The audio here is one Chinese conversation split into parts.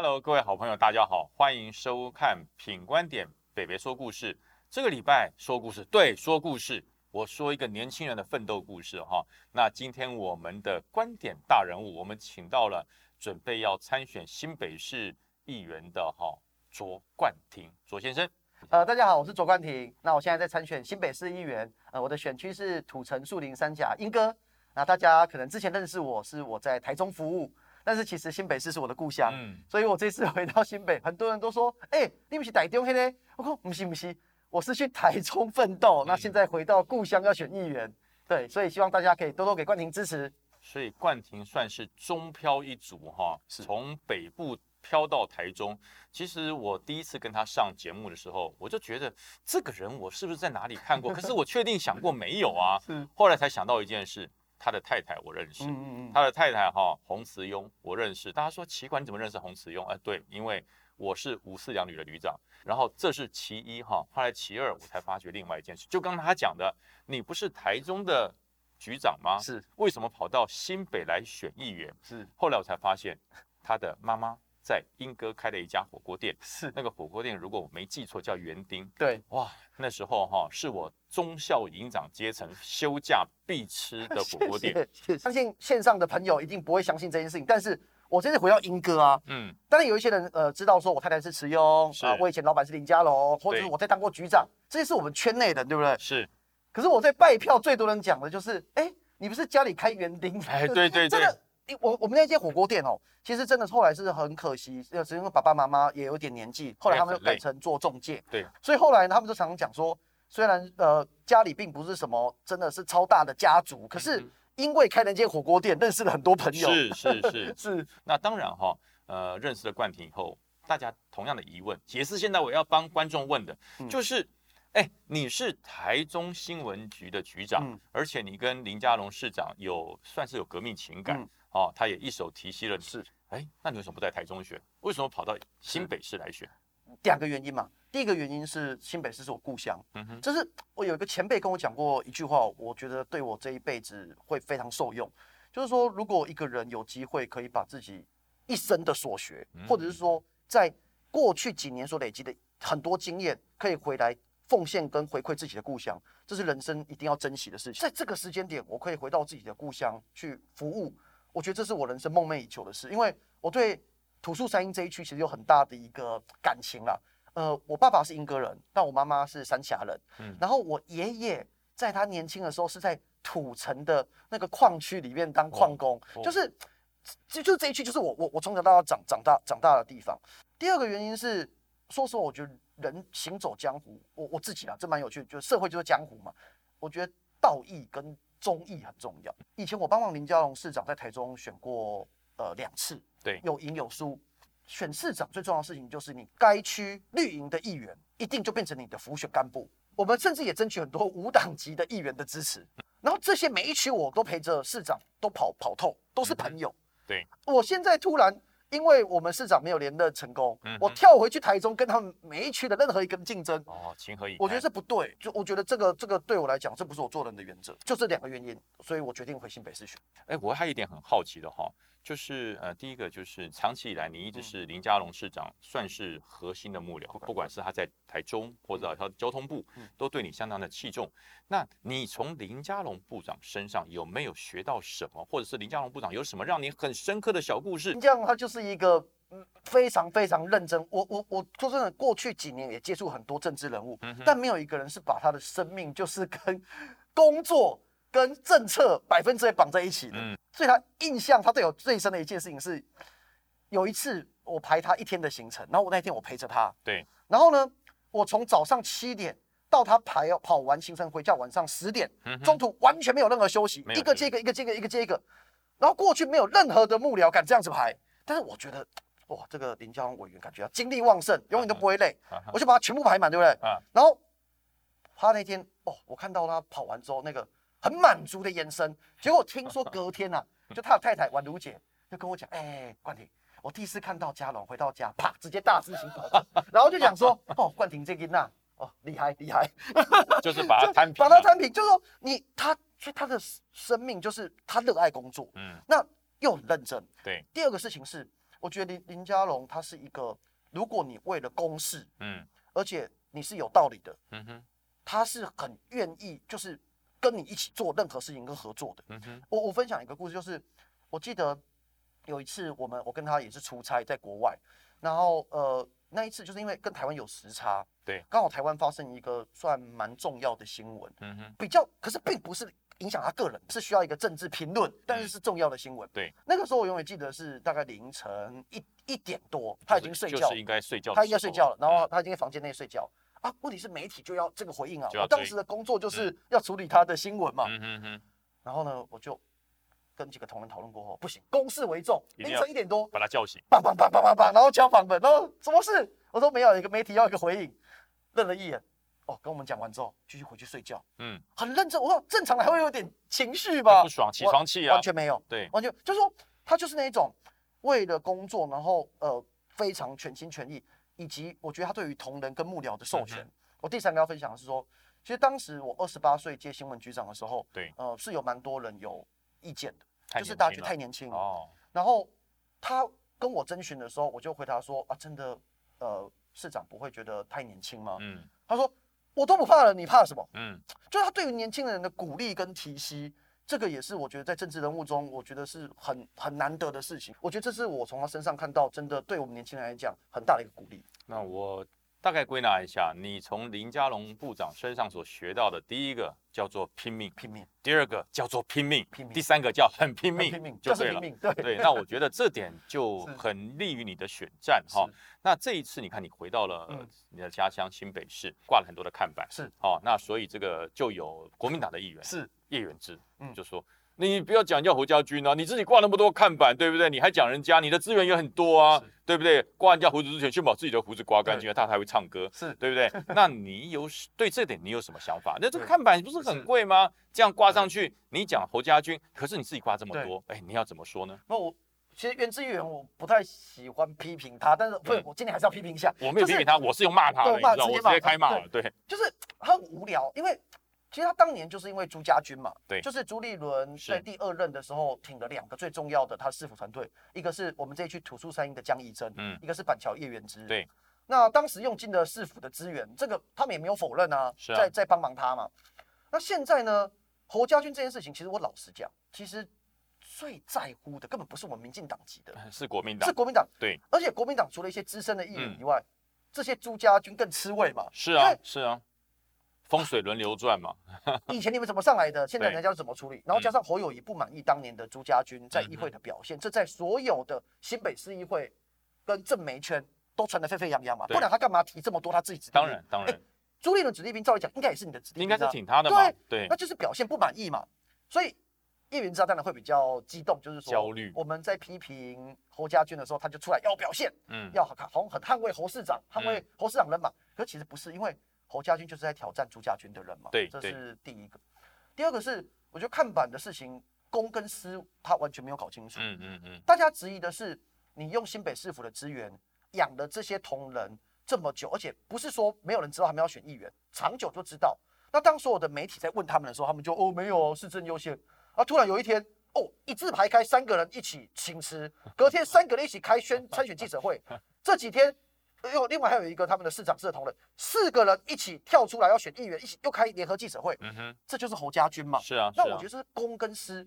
Hello，各位好朋友，大家好，欢迎收看《品观点北北说故事》。这个礼拜说故事，对，说故事。我说一个年轻人的奋斗故事哈。那今天我们的观点大人物，我们请到了准备要参选新北市议员的哈卓冠廷卓先生。呃，大家好，我是卓冠廷。那我现在在参选新北市议员，呃，我的选区是土城树林三甲莺歌。那大家可能之前认识我是我在台中服务。但是其实新北市是我的故乡，嗯，所以我这次回到新北，很多人都说，哎，你不是台中呢？我说不是不是，我是去台中奋斗，那现在回到故乡要选议员，对，所以希望大家可以多多给冠廷支持。所以冠廷算是中漂一族哈，从北部漂到台中。其实我第一次跟他上节目的时候，我就觉得这个人我是不是在哪里看过？可是我确定想过没有啊？是，后来才想到一件事。他的太太我认识，他的太太哈洪慈庸我认识。大家说奇怪，你怎么认识洪慈庸？哎，对，因为我是五四两旅的旅长。然后这是其一哈，后来其二我才发觉另外一件事，就刚才他讲的，你不是台中的局长吗？是，为什么跑到新北来选议员？是，后来我才发现他的妈妈。在英哥开了一家火锅店，是那个火锅店，如果我没记错，叫园丁。对，哇，那时候哈是我中校营长阶层休假必吃的火锅店。相信线上的朋友一定不会相信这件事情，但是我真的回到英哥啊，嗯，当然有一些人呃知道说我太太是慈庸啊，我以前老板是林家龙，或者是我在当过局长，这些是我们圈内的，对不对？是。可是我在拜票最多人讲的就是，哎，你不是家里开园丁？哎，对对对。我我们那间火锅店哦，其实真的后来是很可惜，呃，是因为爸爸妈妈也有点年纪，后来他们就改成做中介。对，所以后来他们就常常讲说，虽然呃家里并不是什么真的是超大的家族，可是因为开了间火锅店，认识了很多朋友。是是是 是。那当然哈，呃，认识了冠廷以后，大家同样的疑问，也是现在我要帮观众问的，就是，哎，你是台中新闻局的局长，而且你跟林佳龙市长有算是有革命情感。哦，他也一手提携了是，哎，那你为什么不在台中选？为什么跑到新北市来选？两个原因嘛。第一个原因是新北市是我故乡，嗯哼，就是我有一个前辈跟我讲过一句话，我觉得对我这一辈子会非常受用。就是说，如果一个人有机会可以把自己一生的所学，或者是说在过去几年所累积的很多经验，可以回来奉献跟回馈自己的故乡，这是人生一定要珍惜的事情。在这个时间点，我可以回到自己的故乡去服务。我觉得这是我人生梦寐以求的事，因为我对土树山阴这一区其实有很大的一个感情啦。呃，我爸爸是莺歌人，但我妈妈是三峡人。嗯，然后我爷爷在他年轻的时候是在土城的那个矿区里面当矿工，就是就就这一区就是我我我从小到大长长大长大的地方。第二个原因是，说实话，我觉得人行走江湖，我我自己啊，这蛮有趣，就社会就是江湖嘛。我觉得道义跟忠义很重要。以前我帮忙林佳龙市长在台中选过呃两次，对，有赢有输。选市长最重要的事情就是你该区绿营的议员一定就变成你的辅选干部。我们甚至也争取很多无党籍的议员的支持。然后这些每一区我都陪着市长都跑跑透，都是朋友。对，我现在突然。因为我们市长没有连任成功，我跳回去台中跟他们每一区的任何一个竞争，哦，情何以？我觉得这不对，就我觉得这个这个对我来讲，这不是我做人的原则，就这两个原因，所以我决定回新北市选。哎，我还有一点很好奇的哈。就是呃，第一个就是长期以来，你一直是林佳龙市长算是核心的幕僚，不管是他在台中或者他交通部，都对你相当的器重。那你从林佳龙部长身上有没有学到什么，或者是林佳龙部长有什么让你很深刻的小故事？林佳龙他就是一个非常非常认真。我我我说真的，过去几年也接触很多政治人物，但没有一个人是把他的生命就是跟工作。跟政策百分之百绑在一起的，所以他印象他对我最深的一件事情是，有一次我排他一天的行程，然后我那天我陪着他，对，然后呢，我从早上七点到他排要跑完行程回家晚上十点，中途完全没有任何休息，一个接一个，一个接一个，一个接一个，然后过去没有任何的幕僚敢这样子排，但是我觉得哇，这个林交委员感觉精力旺盛，永远都不会累，我就把他全部排满，对不对？啊，然后他那天哦，我看到他跑完之后那个。很满足的眼神，结果听说隔天呐，就他的太太婉如姐就跟我讲，哎，冠廷，我第一次看到嘉龙回到家，啪，直接大字型头，然后就讲说，哦，冠廷这个那，哦，厉害厉害，就是把他摊平，把他摊平，就是说你他，所以他的生命就是他热爱工作，嗯，那又很认真，对。第二个事情是，我觉得林林佳龙他是一个，如果你为了公事，嗯，而且你是有道理的，嗯哼，他是很愿意就是跟你一起做任何事情跟合作的，嗯哼。我我分享一个故事，就是我记得有一次我们我跟他也是出差在国外，然后呃那一次就是因为跟台湾有时差，对，刚好台湾发生一个算蛮重要的新闻，嗯哼，比较可是并不是。影响他个人是需要一个政治评论，但是是重要的新闻。对，那个时候我永远记得是大概凌晨一一点多，他已经睡觉，是应该睡觉，他应该睡觉了。然后他已经在房间内睡觉啊。问题是媒体就要这个回应啊，我当时的工作就是要处理他的新闻嘛。嗯嗯嗯。然后呢，我就跟几个同仁讨论过后，不行，公事为重，凌晨一点多把他叫醒，叭叭叭叭叭叭，然后敲房门，然后什么事？我说没有，一个媒体要一个回应，愣了一眼。哦，跟我们讲完之后，继续回去睡觉。嗯，很认真。我说正常的还会有点情绪吧？不爽，起床气啊？完全没有。对，完全就是说，他就是那一种为了工作，然后呃非常全心全意，以及我觉得他对于同仁跟幕僚的授权。我第三个要分享的是说，其实当时我二十八岁接新闻局长的时候，对，呃是有蛮多人有意见的，就是大家觉得太年轻哦。然后他跟我征询的时候，我就回答说啊，真的，呃，市长不会觉得太年轻吗？嗯，他说。我都不怕了，你怕什么？嗯，就是他对于年轻人的鼓励跟提携，这个也是我觉得在政治人物中，我觉得是很很难得的事情。我觉得这是我从他身上看到，真的对我们年轻人来讲很大的一个鼓励。那我。大概归纳一下，你从林佳龙部长身上所学到的，第一个叫做拼命，拼命；第二个叫做拼命，拼命；第三个叫很拼命，拼命就对了。对对，那我觉得这点 就很利于你的选战哈。那这一次你看，你回到了你的家乡新北市，挂了很多的看板，是哦。那所以这个就有国民党的议员是叶远志，嗯，就说。你不要讲叫侯家军啊！你自己挂那么多看板，对不对？你还讲人家，你的资源也很多啊，对不对？刮人家胡子之前，先把自己的胡子刮干净，他才会唱歌，是对不对？那你有对这点你有什么想法？那这个看板不是很贵吗？这样挂上去，你讲侯家军，可是你自己挂这么多，哎，你要怎么说呢？那我其实原之议员我不太喜欢批评他，但是不，我今天还是要批评一下。我没有批评他，我是用骂他的，你知道我直接开骂了，对，就是很无聊，因为。其实他当年就是因为朱家军嘛，对，就是朱立伦在第二任的时候挺了两个最重要的他市府团队，一个是我们这一区土树山阴的江义珍，嗯，一个是板桥叶元之，对。那当时用尽了市府的资源，这个他们也没有否认啊，在在帮忙他嘛。那现在呢，侯家军这件事情，其实我老实讲，其实最在乎的根本不是我们民进党籍的，是国民党，是国民党，对。而且国民党除了一些资深的议员以外，这些朱家军更吃味嘛，是啊，是啊。风水轮流转嘛，以前你们怎么上来的？现在人家怎么处理？然后加上侯友谊不满意当年的朱家军在议会的表现，这在所有的新北市议会跟政媒圈都传得沸沸扬扬嘛。不然他干嘛提这么多他自己子弟当然当然，朱立伦子弟兵照理讲应该也是你的子弟兵，应该是挺他的嘛。对，那就是表现不满意嘛。所以叶云知道当然会比较激动，就是说焦虑。我们在批评侯家军的时候，他就出来要表现，嗯，要很捍卫侯市长，捍卫侯市长人马。可其实不是，因为。侯家军就是在挑战朱家军的人嘛？对，这是第一个。第二个是，我觉得看板的事情，公跟私他完全没有搞清楚。嗯嗯嗯。大家质疑的是，你用新北市府的资源养了这些同仁这么久，而且不是说没有人知道他们要选议员，长久就知道。那当所有的媒体在问他们的时候，他们就哦没有，市政优先。啊，突然有一天，哦一字排开，三个人一起请辞，隔天三个人一起开宣参选记者会。这几天。又另外还有一个他们的市长室的同仁，四个人一起跳出来要选议员，一起又开联合记者会。嗯哼，这就是侯家军嘛。是啊，那我觉得是公跟私。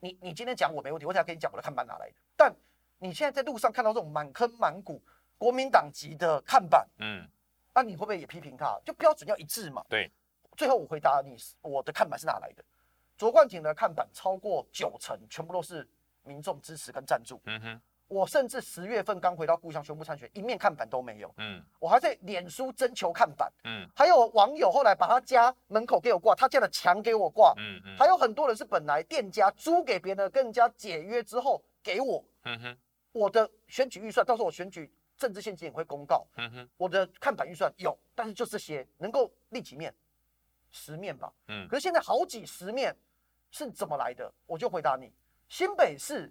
你你今天讲我没问题，我等下跟你讲我的看板哪来的。但你现在在路上看到这种满坑满谷国民党籍的看板，嗯，那你会不会也批评他？就标准要一致嘛。对。最后我回答你，我的看板是哪来的？卓冠廷的看板超过九成，全部都是民众支持跟赞助。嗯哼。我甚至十月份刚回到故乡宣布参选，一面看板都没有。嗯，我还在脸书征求看板。嗯，还有网友后来把他家门口给我挂，他家的墙给我挂。嗯嗯，还有很多人是本来店家租给别人，跟人家解约之后给我。嗯哼，我的选举预算到时候我选举政治献金也会公告。嗯哼，我的看板预算有，但是就这些能够立几面，十面吧。嗯，可是现在好几十面是怎么来的？我就回答你，新北市。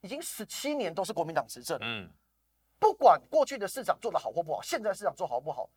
已经十七年都是国民党执政，嗯，不管过去的市长做的好或不好，现在市长做好不好，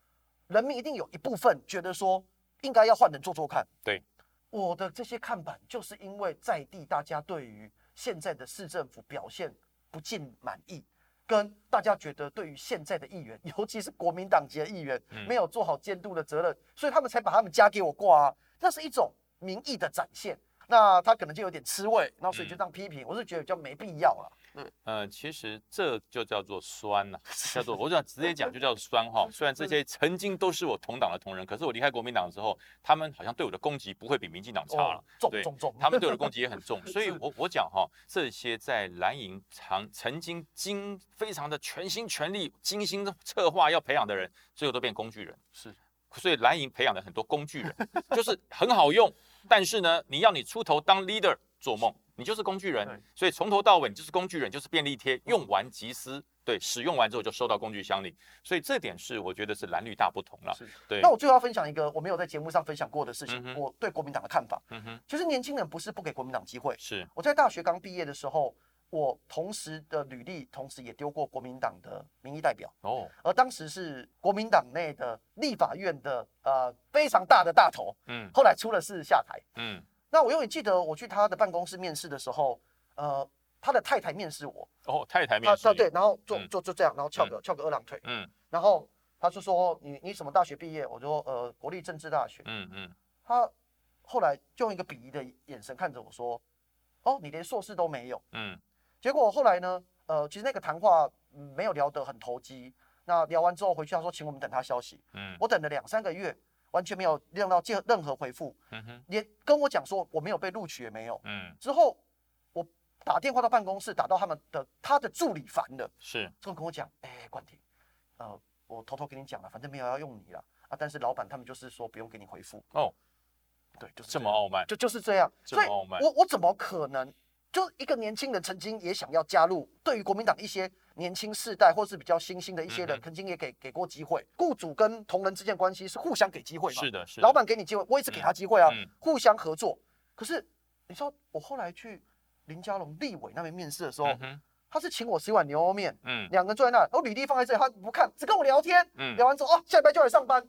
人民一定有一部分觉得说应该要换人做做看。对，我的这些看板就是因为在地大家对于现在的市政府表现不尽满意，跟大家觉得对于现在的议员，尤其是国民党籍的议员，没有做好监督的责任，所以他们才把他们家给我挂啊，那是一种民意的展现。那他可能就有点吃味，那所以就这样批评，我是觉得比较没必要了。嗯，呃，其实这就叫做酸呐，叫做我想直接讲就叫酸哈。虽然这些曾经都是我同党的同仁，可是我离开国民党之后，他们好像对我的攻击不会比民进党差了，重重重，他们对我的攻击也很重。所以我我讲哈，这些在蓝营常曾经精非常的全心全力精心策划要培养的人，最后都变工具人。是，所以蓝营培养了很多工具人，就是很好用。但是呢，你要你出头当 leader 做梦，你就是工具人，所以从头到尾你就是工具人，就是便利贴，用完即撕，对，使用完之后就收到工具箱里，所以这点是我觉得是蓝绿大不同了。对。那我最后要分享一个我没有在节目上分享过的事情，我对国民党的看法。嗯哼。其实年轻人不是不给国民党机会，是我在大学刚毕业的时候。我同时的履历，同时也丢过国民党的民意代表哦，而当时是国民党内的立法院的呃非常大的大头，嗯，后来出了事下台，嗯，那我永远记得我去他的办公室面试的时候，呃，他的太太面试我，哦，太太面试，对，然后就就就这样，然后翘个翘个二郎腿，嗯，然后他就说你你什么大学毕业？我说呃国立政治大学，嗯嗯，他后来就用一个鄙夷的眼神看着我说，哦，你连硕士都没有，嗯。结果后来呢？呃，其实那个谈话没有聊得很投机。那聊完之后回去，他说请我们等他消息。嗯，我等了两三个月，完全没有让到任任何回复。嗯哼，连跟我讲说我没有被录取也没有。嗯，之后我打电话到办公室，打到他们的他的助理烦了。是，之后跟我讲，哎，冠廷，呃，我偷偷跟你讲了，反正没有要用你了啊。但是老板他们就是说不用给你回复。哦，对，就是这么傲慢，就就是这样。这么傲慢，我我怎么可能？就一个年轻人曾经也想要加入，对于国民党一些年轻世代或是比较新兴的一些人，曾经也给给过机会。雇主跟同仁之间关系是互相给机会嘛？是的，是。老板给你机会，我也是给他机会啊，互相合作。可是你说我后来去林佳龙立委那边面试的时候，他是请我吃一碗牛肉面，嗯，两个人坐在那，然后履历放在这里，他不看，只跟我聊天，嗯，聊完之后哦，下礼拜就来上班，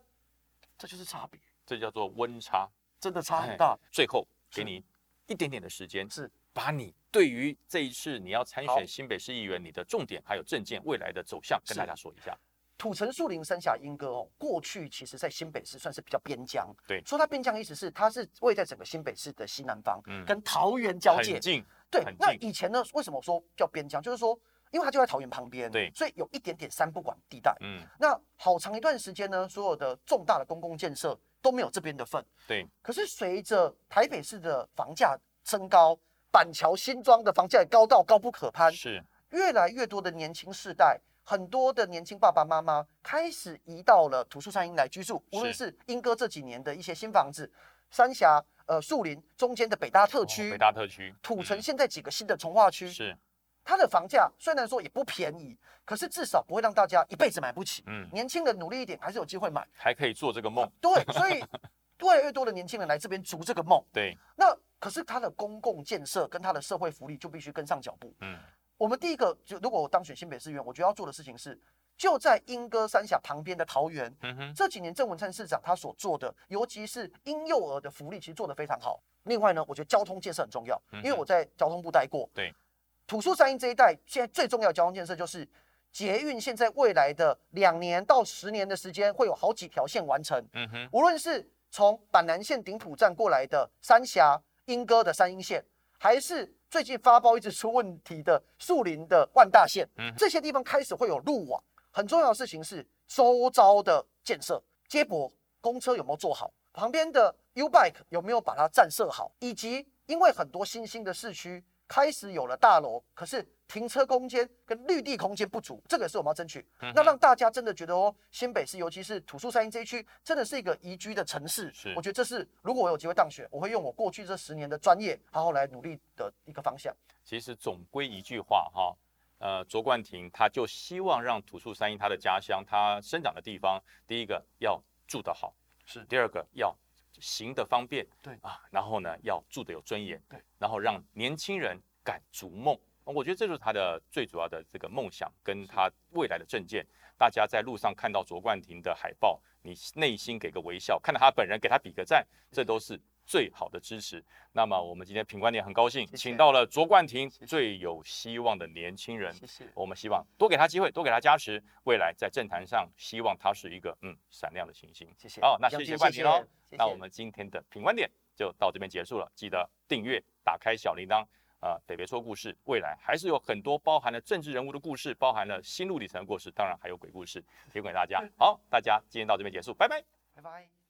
这就是差别，这叫做温差，真的差很大。最后给你一点点的时间，是。把你对于这一次你要参选新北市议员，你的重点还有政见未来的走向，跟大家说一下。土城树林三峡莺歌哦，过去其实在新北市算是比较边疆。对，说它边疆意思是它是位在整个新北市的西南方，嗯，跟桃园交界。很近。对，那以前呢，为什么说叫边疆？就是说，因为它就在桃园旁边，对，所以有一点点三不管地带。嗯，那好长一段时间呢，所有的重大的公共建设都没有这边的份。对。可是随着台北市的房价升高。板桥新庄的房价也高到高不可攀，是越来越多的年轻世代，很多的年轻爸爸妈妈开始移到了土树山阴来居住。无论是莺歌这几年的一些新房子，三峡、呃树林中间的北大特区、北大特区、土城现在几个新的从化区，是它的房价虽然说也不便宜，可是至少不会让大家一辈子买不起。嗯，年轻人努力一点，还是有机会买，还可以做这个梦。对，所以越来越多的年轻人来这边逐这个梦。对，那。可是他的公共建设跟他的社会福利就必须跟上脚步。嗯，我们第一个就如果我当选新北市议员，我觉得要做的事情是，就在莺歌三峡旁边的桃园，嗯哼，这几年郑文灿市长他所做的，尤其是婴幼儿的福利，其实做得非常好。另外呢，我觉得交通建设很重要，因为我在交通部待过。对，土树山阴这一带，现在最重要的交通建设就是捷运，现在未来的两年到十年的时间，会有好几条线完成。嗯哼，无论是从板南线顶埔站过来的三峡。莺歌的三阴线，还是最近发包一直出问题的树林的万大线，嗯，这些地方开始会有路网。很重要的事情是周遭的建设，接驳公车有没有做好，旁边的 U bike 有没有把它站设好，以及因为很多新兴的市区开始有了大楼，可是。停车空间跟绿地空间不足，这个是我们要争取。那让大家真的觉得哦，新北市尤其是土树山阴这一区，真的是一个宜居的城市。是，我觉得这是如果我有机会当选，我会用我过去这十年的专业，好好来努力的一个方向。其实总归一句话哈，呃，卓冠廷他就希望让土树山阴他的家乡，他生长的地方，第一个要住得好，是；第二个要行的方便，对啊，然后呢要住的有尊严，对，然后让年轻人敢逐梦。我觉得这就是他的最主要的这个梦想，跟他未来的证件。大家在路上看到卓冠廷的海报，你内心给个微笑；看到他本人，给他比个赞，这都是最好的支持。那么我们今天品观点很高兴，谢谢请到了卓冠廷最有希望的年轻人。谢谢。我们希望多给他机会，多给他加持，未来在政坛上，希望他是一个嗯闪亮的星星。谢谢。好，那谢谢冠廷喽。那我们今天的品观点就到这边结束了，记得订阅，打开小铃铛。呃，得别说故事，未来还是有很多包含了政治人物的故事，包含了心路历程的故事，当然还有鬼故事提供给大家。好，大家今天到这边结束，拜拜。拜拜。